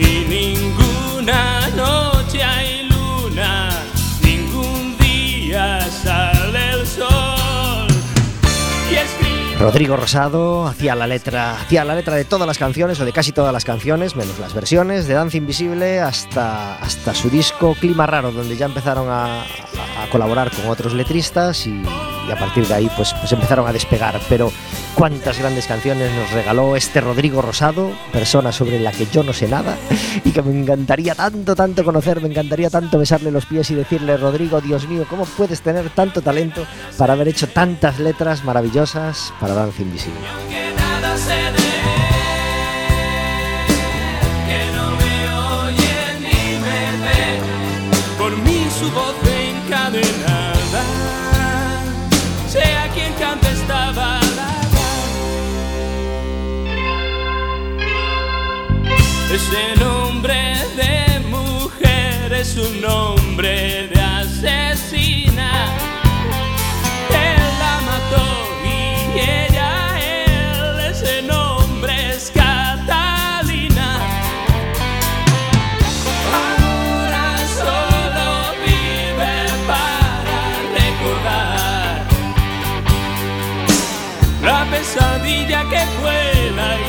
Y ninguna noche hay luna, ningún día sale el sol Rodrigo Rosado hacía la letra, la letra de todas las canciones o de casi todas las canciones, menos las versiones, de Danza Invisible hasta, hasta su disco Clima Raro, donde ya empezaron a, colaborar con otros letristas y, y a partir de ahí pues, pues empezaron a despegar. Pero cuántas grandes canciones nos regaló este Rodrigo Rosado, persona sobre la que yo no sé nada y que me encantaría tanto, tanto conocer, me encantaría tanto besarle los pies y decirle, Rodrigo, Dios mío, ¿cómo puedes tener tanto talento para haber hecho tantas letras maravillosas para Danza Invisible? Por su voz Ese nombre de mujer es un nombre de asesina. Él la mató y ella él, ese nombre es Catalina. Ahora solo vive para recordar la pesadilla que fue la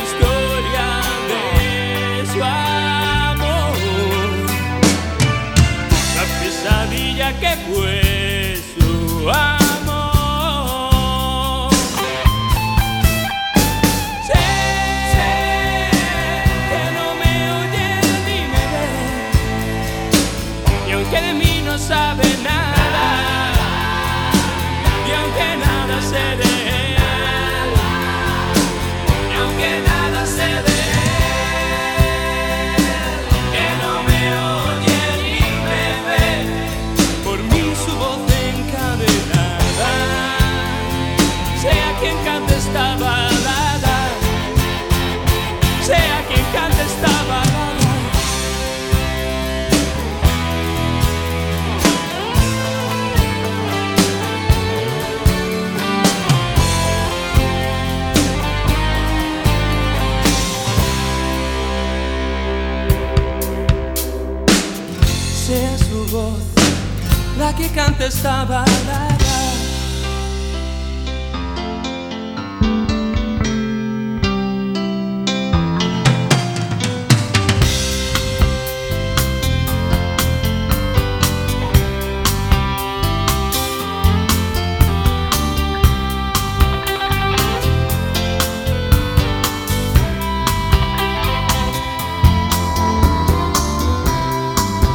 canta esta.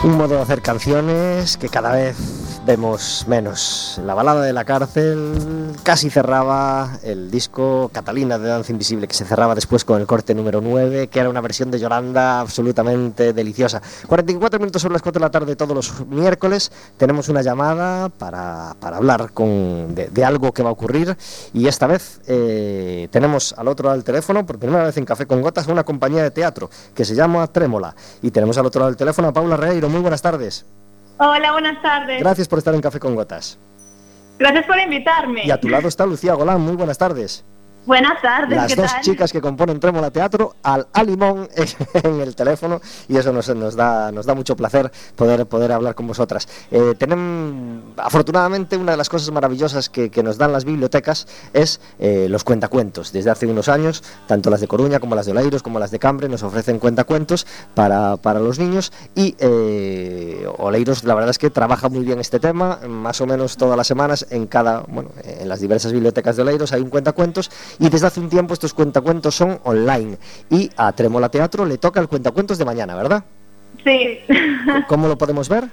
Un modo de hacer canciones que cada vez vemos menos. La balada de la cárcel casi cerraba el disco Catalina de Danza Invisible, que se cerraba después con el corte número 9, que era una versión de Yolanda absolutamente deliciosa. 44 minutos sobre las 4 de la tarde todos los miércoles. Tenemos una llamada para, para hablar con, de, de algo que va a ocurrir y esta vez eh, tenemos al otro lado del teléfono, por primera vez en Café con Gotas, una compañía de teatro que se llama Trémola. Y tenemos al otro lado del teléfono a Paula Reiro. Muy buenas tardes. Hola, buenas tardes. Gracias por estar en Café con Gotas. Gracias por invitarme. Y a tu lado está Lucía Golán. Muy buenas tardes. Buenas tardes, Las ¿qué dos tal? chicas que componen Trémola Teatro al Alimón en el teléfono y eso nos, nos, da, nos da mucho placer poder, poder hablar con vosotras. Eh, tenemos, afortunadamente, una de las cosas maravillosas que, que nos dan las bibliotecas es eh, los cuentacuentos. Desde hace unos años, tanto las de Coruña como las de Oleiros como las de Cambre nos ofrecen cuentacuentos para, para los niños y eh, Oleiros la verdad es que trabaja muy bien este tema, más o menos todas las semanas en cada, bueno, en las diversas bibliotecas de Oleiros hay un cuentacuentos y desde hace un tiempo estos cuentacuentos son online y a Tremola Teatro le toca el cuentacuentos de mañana, ¿verdad? Sí, ¿Cómo lo podemos ver?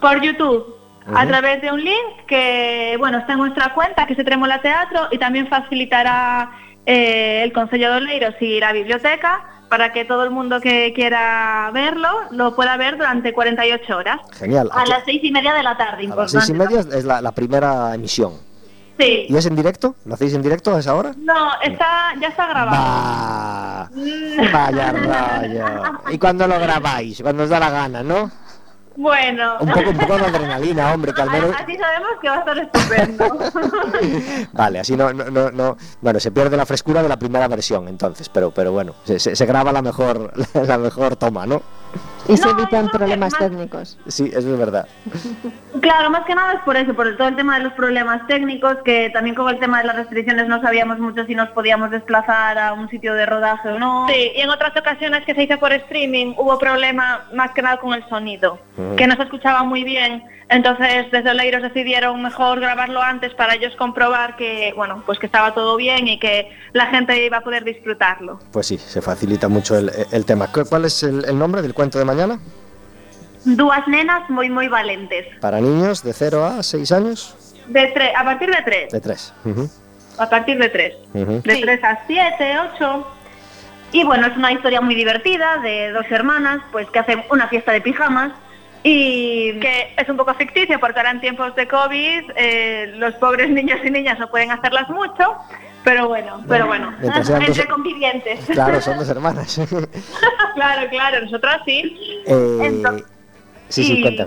por YouTube. A través de un link que, bueno, está en nuestra cuenta, que se Tremola Teatro, y también facilitará eh, el Consejo de Oleiros y la biblioteca para que todo el mundo que quiera verlo lo pueda ver durante 48 horas. Genial. A las seis y media de la tarde, a las importante. seis y media es la, la primera emisión. Sí. ¿Y es en directo? ¿Lo hacéis en directo a esa hora? No, está, ya está grabado. Va. Mm. Vaya rollo. ¿Y cuándo lo grabáis? Cuando os da la gana, ¿no? Bueno. Un poco, un poco de adrenalina, hombre, que al menos... Así sabemos que va a estar estupendo. Vale, así no, no, no, no- Bueno, se pierde la frescura de la primera versión, entonces, pero, pero bueno, se, se- se graba la mejor, la mejor toma, ¿no? Y se No, evitan problemas más- técnicos. Sí, eso es verdad. Claro, más que nada es por eso, por todo el tema de los problemas técnicos, que también con el tema de las restricciones no sabíamos mucho si nos podíamos desplazar a un sitio de rodaje o no. Sí, y en otras ocasiones que se hizo por streaming hubo problema más que nada con el sonido, que no se escuchaba muy bien. Entonces desde Oleiros decidieron mejor grabarlo antes para ellos comprobar que, bueno, pues que estaba todo bien y que la gente iba a poder disfrutarlo. Pues sí, se facilita mucho el, el tema. ¿Cu- ¿Cuál es el, el nombre del cuento de mañana? Dos nenas muy muy valentes. Para niños de 0 a 6 años. De tre- a partir de tres. De 3. A partir de tres. Ujú. De 3 a 7, 8. Y bueno, es una historia muy divertida de dos hermanas pues que hacen una fiesta de pijamas y que es un poco ficticia porque ahora en tiempos de COVID eh, los pobres niños y niñas no pueden hacerlas mucho, pero bueno, pero bueno, mientras sean dos- entre convivientes. Claro, son dos hermanas. claro, claro, nosotras sí. Eh, Entonces- sí, sí, y- cuenta.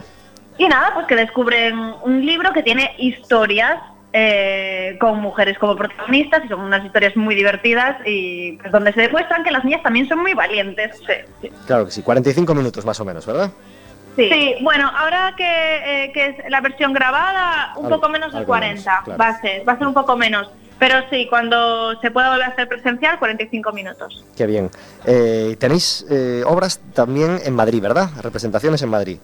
Y nada, pues que descubren un libro que tiene historias eh, con mujeres como protagonistas y son unas historias muy divertidas y pues, donde se demuestran que las niñas también son muy valientes. Sí, sí. Claro que sí, 45 minutos más o menos, ¿verdad? Sí, bueno, ahora que, eh, que es la versión grabada, un Algo- poco menos de algo 40, menos, claro. va a ser, va a ser un poco menos. Pero sí, cuando se pueda volver a hacer presencial, 45 minutos. Qué bien. Eh, tenéis eh, obras también en Madrid, ¿verdad? Representaciones en Madrid.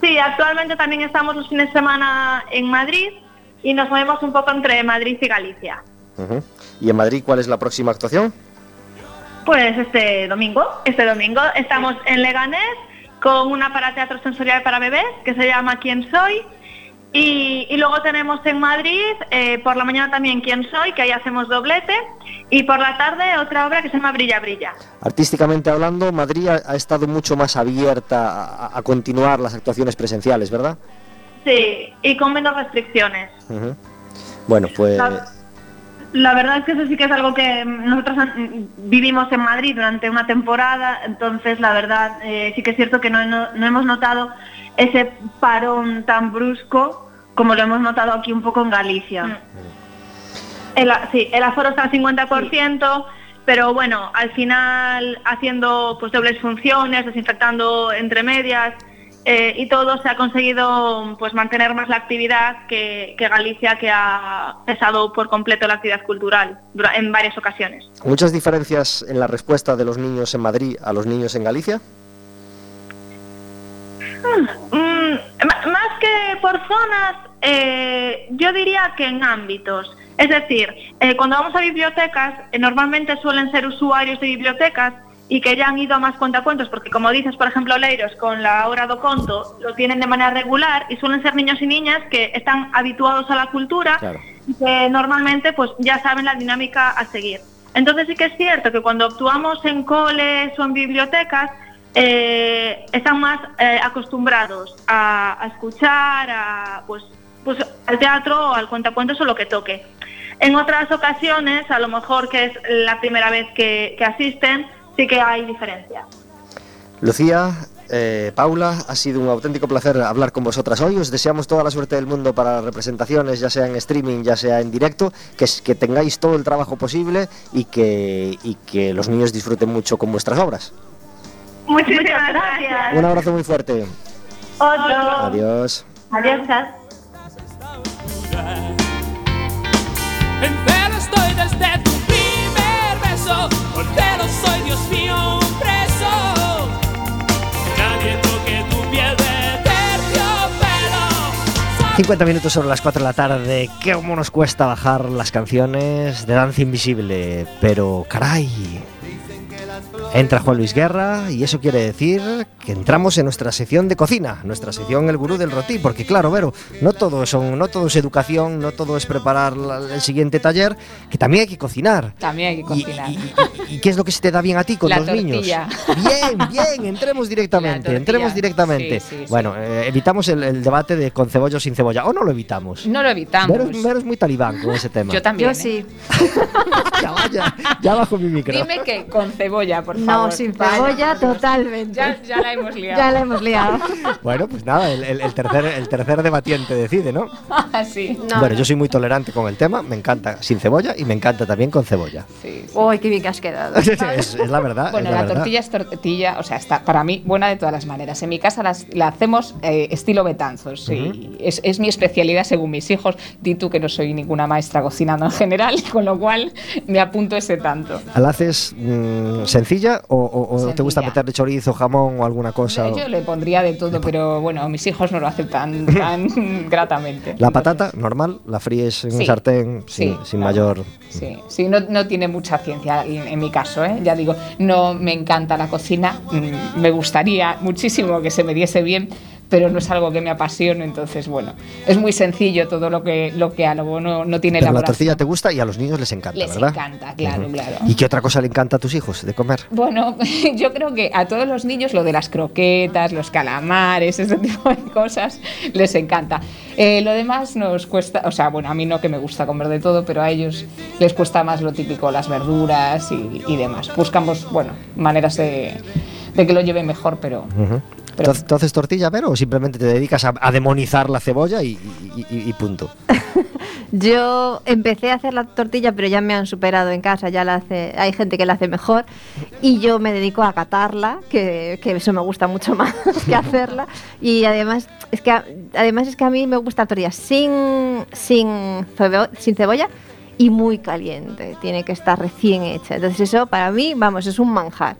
Sí, actualmente también estamos los fines de semana en Madrid y nos movemos un poco entre Madrid y Galicia. ¿Y en Madrid cuál es la próxima actuación? Pues este domingo, este domingo estamos en Leganés con una para teatro sensorial para bebés que se llama ¿Quién soy? Y, y luego tenemos en Madrid eh, por la mañana también ¿Quién soy? que ahí hacemos doblete y por la tarde otra obra que se llama Brilla Brilla. Artísticamente hablando, Madrid ha, ha estado mucho más abierta a, a continuar las actuaciones presenciales, ¿verdad? Sí, y con menos restricciones. Bueno, pues La, la verdad es que eso sí que es algo que nosotros vivimos en Madrid durante una temporada, entonces la verdad eh, sí que es cierto que no, no- no hemos notado ese parón tan brusco como lo hemos notado aquí un poco en Galicia. El, a- sí, el aforo está al 50%, pero bueno, al final haciendo pues dobles funciones, desinfectando entre medias eh, y todo se ha conseguido pues mantener más la actividad que, que Galicia que ha cesado por completo la actividad cultural en varias ocasiones. muchas diferencias en la respuesta de los niños en Madrid a los niños en Galicia. Mm, más que por zonas, eh, yo diría que en ámbitos. Es decir, eh, cuando vamos a bibliotecas, eh, normalmente suelen ser usuarios de bibliotecas y que ya han ido a más cuentacuentos, porque como dices, por ejemplo, Leiros con la hora do conto lo tienen de manera regular y suelen ser niños y niñas que están habituados a la cultura Claro. y que normalmente pues ya saben la dinámica a seguir. Entonces sí que es cierto que cuando actuamos en coles o en bibliotecas eh, están más eh, acostumbrados a, escuchar, a, pues, pues al teatro o al cuentacuentos o lo que toque. En otras ocasiones, a lo mejor que es la primera vez que, asisten, sí que hay diferencia. Lucía, eh, Paula, ha sido un auténtico placer hablar con vosotras hoy. Os deseamos toda la suerte del mundo para las representaciones, ya sea en streaming, ya sea en directo, que, que tengáis todo el trabajo posible y que, y que los niños disfruten mucho con vuestras obras. Muchísimas gracias. Un abrazo muy fuerte. Otro. Adiós. Adiós. En celo estoy desde tu primer beso. Soltero soy, Dios mío, un preso. Nadie toque tu piel de terciopelo. 50 minutos sobre las 4 de la tarde. ¿Qué cómo nos cuesta bajar las canciones de Danza Invisible? Pero caray. Entra Juan Luis Guerra y eso quiere decir que entramos en nuestra sección de cocina, nuestra sección El Gurú del Rotí, porque claro, Vero, no todo, son, no todo es educación, no todo es preparar la- el siguiente taller, que también hay que cocinar. También hay que cocinar. Y, y- y qué es lo que se te da bien a ti con La los tortilla. niños? Bien, bien, entremos directamente, entremos directamente. sí, sí, sí. Bueno, eh, evitamos el, el debate de con cebolla o sin cebolla, o no lo evitamos. No lo evitamos. Vero, es- Vero es muy talibán con ese tema. Yo también. Yo ¿eh? sí. ya vaya, ya bajo mi micro. Dime que con cebolla, por favor. No, sin cebolla totalmente. Ya, ya la he hemos liado. Ya la hemos liado. Bueno, pues nada, el, el- el tercer, el tercer debatiente decide, ¿no? sí, No. Bueno, yo soy muy tolerante con el tema, me encanta sin cebolla y me encanta también con cebolla. sí. sí. Uy, qué bien que has quedado. es, es la verdad. Bueno, es la, la, verdad. tortilla es tortilla, o sea, está para mí buena de todas las maneras. En mi casa las- la hacemos eh, estilo betanzos. y es, es mi especialidad según mis hijos. Di tú que no soy ninguna maestra cocinando en general, con lo cual me apunto ese tanto. ¿La haces mm, sencilla o, o- o te gusta meterle chorizo, jamón o alguna cosa? o- Yo le pondría de todo, pero bueno, mis hijos no lo hacen tan, gratamente. La Entonces, patata, normal, la fríes en un Sí. sartén sin, Sí, sin claro. mayor... Sí, sí no, no tiene mucha ciencia en, en mi caso, ¿eh? ya digo, no me encanta la cocina, mm, me gustaría muchísimo que se me diese bien, pero no es algo que me apasione, entonces bueno, es muy sencillo todo lo que, lo que hago, no, no tiene Pero la tortilla te gusta y a los niños les encanta, Les ¿verdad? encanta, claro, claro. ¿Y qué otra cosa le encanta a tus hijos de comer? Bueno, yo creo que a todos los niños lo de las croquetas, los calamares, ese tipo de cosas les encanta. Eh, lo demás nos cuesta, o sea, bueno, a mí no que me gusta comer de todo, pero a ellos les cuesta más lo típico, las verduras y, y demás. Buscamos, bueno, maneras de, de que lo lleven mejor, pero... Pero- ¿tú haces tortilla, pero o simplemente te dedicas a, a demonizar la cebolla y, y- y- y punto? Yo empecé a hacer la tortilla, pero ya me han superado en casa, ya la hace, hay gente que la hace mejor y yo me dedico a catarla, que, que eso me gusta mucho más que hacerla y además es que a- además es que a mí me gusta la tortilla sin sin cebo- sin cebolla y muy caliente, tiene que estar recién hecha. Entonces eso para mí, vamos, es un manjar.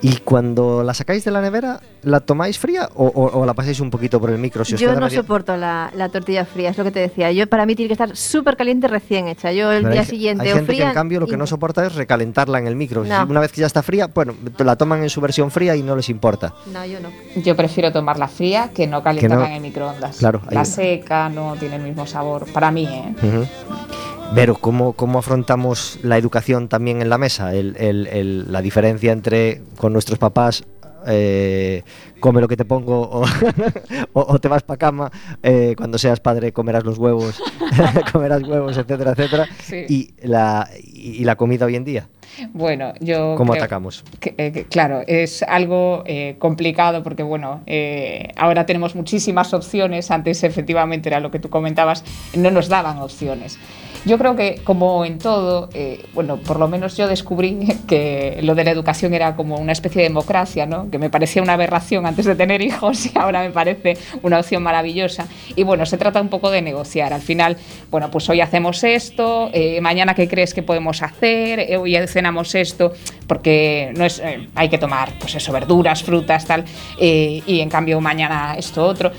¿Y cuando la sacáis de la nevera, la tomáis fría o, o- o la pasáis un poquito por el micro? Si os Yo no soporto la, la tortilla fría, es lo que te decía. Yo para mí tiene que estar súper caliente recién hecha. Yo el Pero día hay, siguiente hay o gente fría que en cambio lo que y- no soporta es recalentarla en el micro. No. Una vez que ya está fría, bueno, la toman en su versión fría y no les importa. No, yo no. Yo prefiero tomarla fría que no calentarla Que no- en el microondas. Claro, ahí- La seca no tiene el mismo sabor, para mí, ¿eh? Pero, ¿cómo, ¿cómo afrontamos la educación también en la mesa? El- el- el- la diferencia entre con nuestros papás, eh, come lo que te pongo o, o- o te vas para cama, eh, cuando seas padre comerás los huevos, comerás huevos, etcétera, etcétera, Sí. y, la, y la comida hoy en día. Bueno, yo. ¿Cómo creo atacamos? que- eh, que, claro, es algo eh, complicado porque, bueno, eh, ahora tenemos muchísimas opciones. Antes, efectivamente, era lo que tú comentabas, no nos daban opciones. Yo creo que, como en todo, eh, bueno, por lo menos yo descubrí que lo de la educación era como una especie de democracia, ¿no? Que me parecía una aberración antes de tener hijos y ahora me parece una opción maravillosa. Y bueno, se trata un poco de negociar. Al final, bueno, pues hoy hacemos esto, eh, mañana qué crees que podemos hacer, Eh, hoy cenamos esto, porque no es, hay que tomar, pues eso, verduras, frutas, tal, y en cambio mañana esto otro.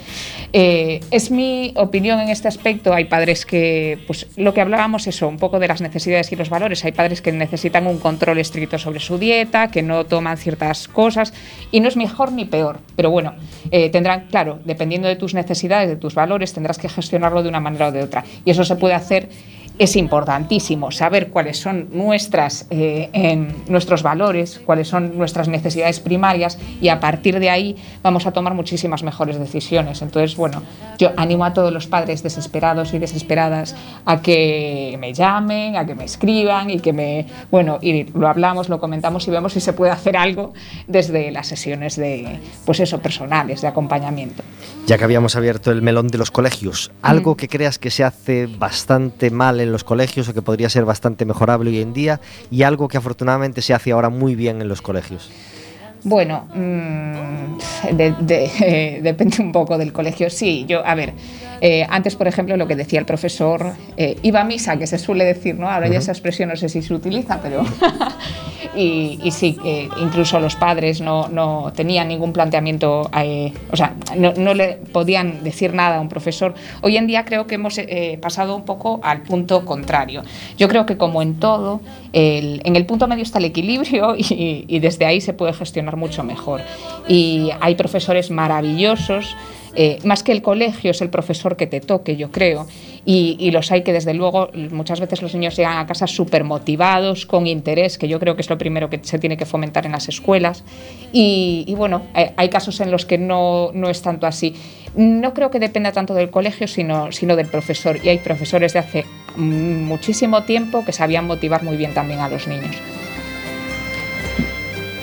Eh, es mi opinión en este aspecto. Hay padres que, pues lo que hablábamos, eso, un poco de las necesidades y los valores. Hay padres que necesitan un control estricto sobre su dieta, que no toman ciertas cosas, y no es mejor ni peor. Pero bueno, eh, tendrán, claro, dependiendo de tus necesidades, de tus valores, tendrás que gestionarlo de una manera o de otra. Y eso se puede hacer es importantísimo saber cuáles son nuestras, eh, en- nuestros valores, cuáles son nuestras necesidades primarias y a partir de ahí vamos a tomar muchísimas mejores decisiones. Entonces, bueno, yo animo a todos los padres desesperados y desesperadas a que me llamen, a que me escriban y que me, bueno, y lo hablamos, lo comentamos y vemos si se puede hacer algo desde las sesiones de, pues eso, personales, de acompañamiento. Ya que habíamos abierto el melón de los colegios, ¿algo que creas que se hace bastante mal en los colegios o que podría ser bastante mejorable hoy en día y algo que afortunadamente se hace ahora muy bien en los colegios? Bueno, mm, de- eh, depende un poco del colegio. Sí, yo, a ver, eh, antes, por ejemplo, lo que decía el profesor, eh, iba a misa, que se suele decir, ¿no? Ahora ya esa expresión no sé si se utiliza, pero... y, y sí, eh, incluso los padres no, no tenían ningún planteamiento, eh, o sea, no, no le podían decir nada a un profesor. Hoy en día creo que hemos eh, pasado un poco al punto contrario. Yo creo que como en todo, el- en el punto medio está el equilibrio y, y desde ahí se puede gestionar mucho mejor. Y hay profesores maravillosos. Eh, más que el colegio es el profesor que te toque, yo creo, y, los hay que desde luego muchas veces los niños llegan a casa súper motivados, con interés, que yo creo que es lo primero que se tiene que fomentar en las escuelas, y, bueno, hay casos en los que no, no es tanto así. No creo que dependa tanto del colegio, sino, sino del profesor, y hay profesores de hace muchísimo tiempo que sabían motivar muy bien también a los niños.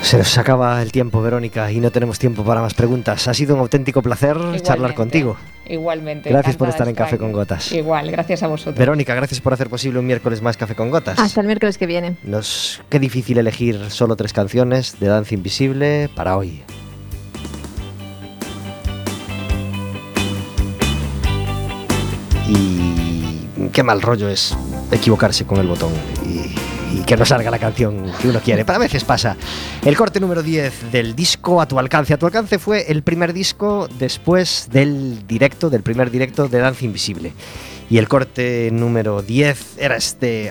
Se nos acaba el tiempo, Verónica, y no tenemos tiempo para más preguntas. Ha sido un auténtico placer charlar contigo. Igualmente. Gracias por estar en Café con Gotas. Igual, gracias a vosotros. Verónica, gracias por hacer posible un miércoles más Café con Gotas. Hasta el miércoles que viene. Nos, qué difícil elegir solo tres canciones de Danza Invisible para hoy. Y qué mal rollo es equivocarse con el botón y, y que no salga la canción que uno quiere. Pero a veces pasa. El corte número 10 del disco A tu alcance. A tu alcance fue el primer disco después del directo, del primer directo de Danza Invisible. Y el corte número 10 era este